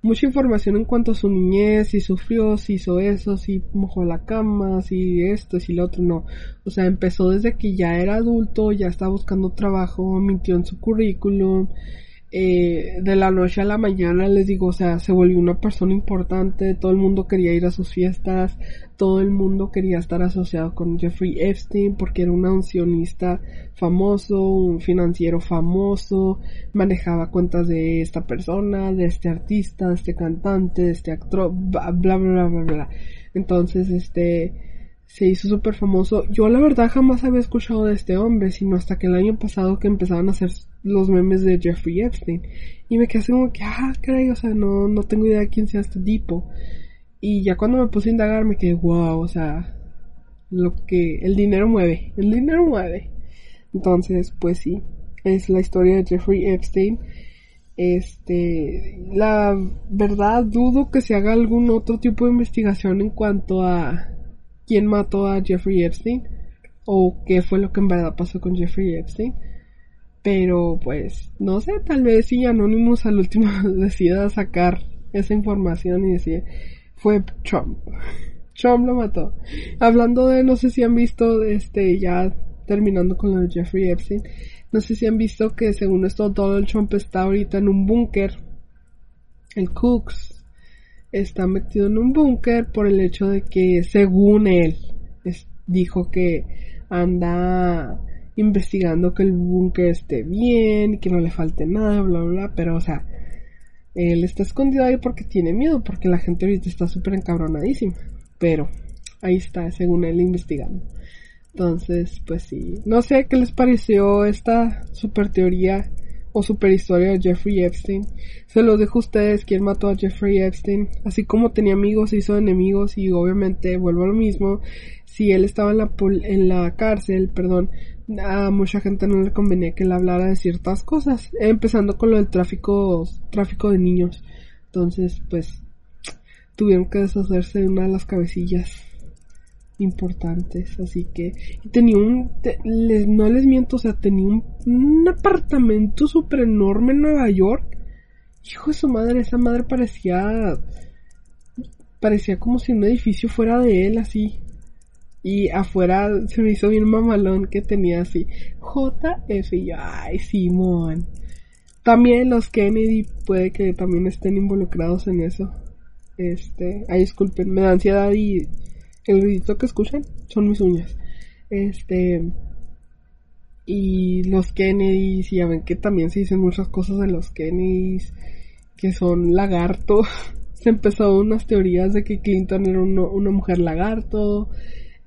mucha información en cuanto a su niñez, si sufrió, si hizo eso, si mojó la cama, si esto, si lo otro, no. O sea, empezó desde que ya era adulto, ya estaba buscando trabajo, mintió en su currículum, eh, de la noche a la mañana, les digo, o sea, se volvió una persona importante, todo el mundo quería ir a sus fiestas, todo el mundo quería estar asociado con Jeffrey Epstein porque era un accionista famoso, un financiero famoso, manejaba cuentas de esta persona, de este artista, de este cantante, de este actor, bla bla bla bla bla. Entonces, este, se hizo súper famoso. Yo la verdad jamás había escuchado de este hombre, sino hasta que el año pasado que empezaban a hacer los memes de Jeffrey Epstein. Y me quedé así como que, ah, caray, o sea, no, no tengo idea de quién sea este tipo. Y ya cuando me puse a indagar me quedé, wow, o sea, lo que el dinero mueve, el dinero mueve. Entonces, pues sí, es la historia de Jeffrey Epstein. Este, la verdad dudo que se haga algún otro tipo de investigación en cuanto a quién mató a Jeffrey Epstein o qué fue lo que en verdad pasó con Jeffrey Epstein. Pero pues, no sé, tal vez si Anonymous al último decida sacar esa información y decir, fue Trump. Trump lo mató. Hablando de, no sé si han visto, este, ya terminando con lo de Jeffrey Epstein, no sé si han visto que según esto Donald Trump está ahorita en un búnker, el Cooks, está metido en un búnker por el hecho de que, según él, dijo que anda investigando que el búnker esté bien, que no le falte nada, bla, bla, bla, pero, o sea, él está escondido ahí porque tiene miedo, porque la gente ahorita está súper encabronadísima, pero ahí está, según él, investigando. Entonces, pues sí. No sé qué les pareció esta super teoría o super historia de Jeffrey Epstein. Se los dejo a ustedes quién mató a Jeffrey Epstein. Así como tenía amigos, hizo enemigos y obviamente vuelvo a lo mismo. Si él estaba en la, en la cárcel, perdón, a mucha gente no le convenía que él hablara de ciertas cosas. Empezando con lo del tráfico, tráfico de niños. Entonces, pues, tuvieron que deshacerse de una de las cabecillas importantes, así que tenía un, les, no les miento, o sea, tenía un, apartamento súper enorme en Nueva York. Hijo de su madre, esa madre parecía, parecía como si un edificio fuera de él, así. Y afuera se me hizo bien mamalón que tenía así, JF, y ay, Simón. También los Kennedy puede que también estén involucrados en eso. Este, ay, disculpen, me da ansiedad y el ruidito que escuchan son mis uñas. Este, y los Kennedys, y ya ven que también se dicen muchas cosas de los Kennedys, que son lagarto. se empezó unas teorías de que Clinton era una mujer lagarto.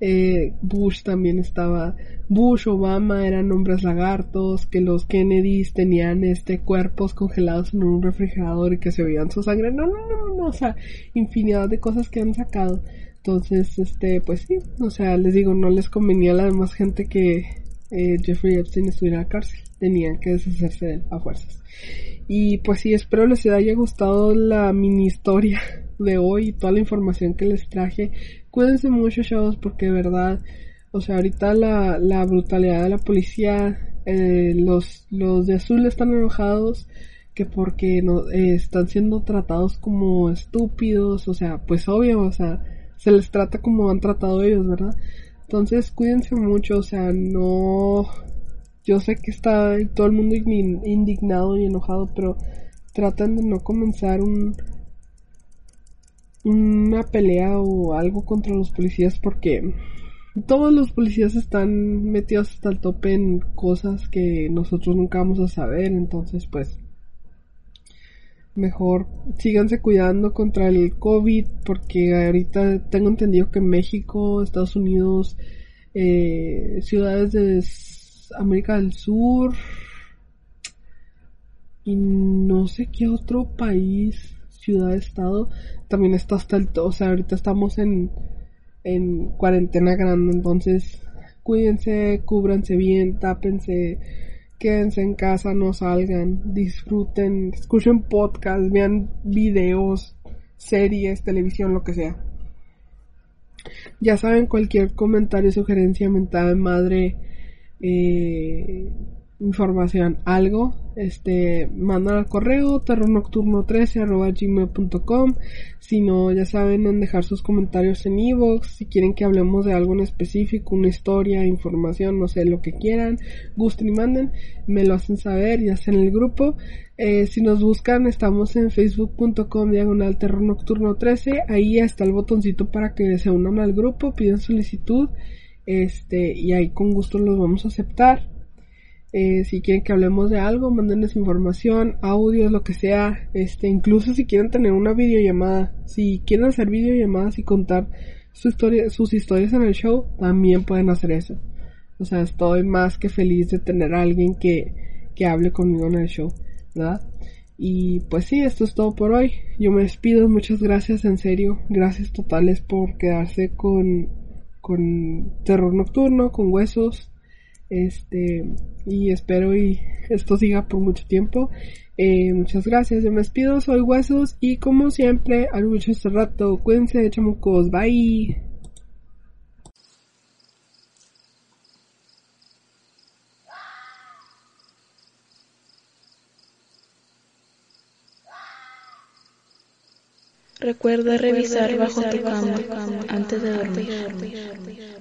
Eh, Bush también estaba, Bush, Obama eran hombres lagartos, que los Kennedys tenían este cuerpos congelados en un refrigerador y que se veían su sangre. No, no, no, no, o sea, infinidad de cosas que han sacado. Entonces, este, pues sí, o sea, les digo, no les convenía a la demás gente que eh, Jeffrey Epstein estuviera en la cárcel. Tenían que deshacerse de él a fuerzas. Y pues sí, espero les haya gustado la mini historia de hoy y toda la información que les traje. Cuídense mucho, chavos, porque de verdad, o sea, ahorita la, la brutalidad de la policía, eh, los, los de azul están enojados que porque no, eh, están siendo tratados como estúpidos, o sea, pues obvio, o sea, se les trata como han tratado ellos, ¿verdad? Entonces cuídense mucho, o sea, no... Yo sé que está todo el mundo indignado y enojado, pero tratan de no comenzar un una pelea o algo contra los policías porque todos los policías están metidos hasta el tope en cosas que nosotros nunca vamos a saber, entonces pues mejor síganse cuidando contra el COVID porque ahorita tengo entendido que México, Estados Unidos, eh, ciudades de América del Sur y no sé qué otro país, ciudad, estado, también está hasta el, o sea, ahorita estamos en, en cuarentena grande, entonces cuídense, cúbranse bien, tápense, quédense en casa, no salgan, disfruten, escuchen podcasts, vean videos, series, televisión, lo que sea. Ya saben, cualquier comentario, sugerencia, mentada de madre, eh, información, algo, este, mandan al correo terrornocturno13 arroba gmail.com. Si no, ya saben en dejar sus comentarios en iVoox. Si quieren que hablemos de algo en específico, una historia, información, no sé, lo que quieran, gusten y manden, me lo hacen saber, ya sea en el grupo. Eh, si nos buscan, estamos en facebook.com diagonal terror nocturno 13. Ahí está el botoncito para que se unan al grupo, piden solicitud. Este, y ahí con gusto los vamos a aceptar. Eh, si quieren que hablemos de algo, mándenles información, audios, lo que sea. Este, incluso si quieren tener una videollamada, si quieren hacer videollamadas y contar su historia, sus historias en el show, también pueden hacer eso. O sea, estoy más que feliz de tener a alguien que, que hable conmigo en el show, ¿verdad? Y pues sí, esto es todo por hoy. Yo me despido, muchas gracias, en serio. Gracias totales por quedarse con, con Terror Nocturno, con Huesos. Este, y espero y esto siga por mucho tiempo. Eh, muchas gracias, yo me despido, soy Huesos y como siempre, al mucho este rato, cuídense, chamucos, bye. Recuerda revisar bajo tu cama antes de dormir.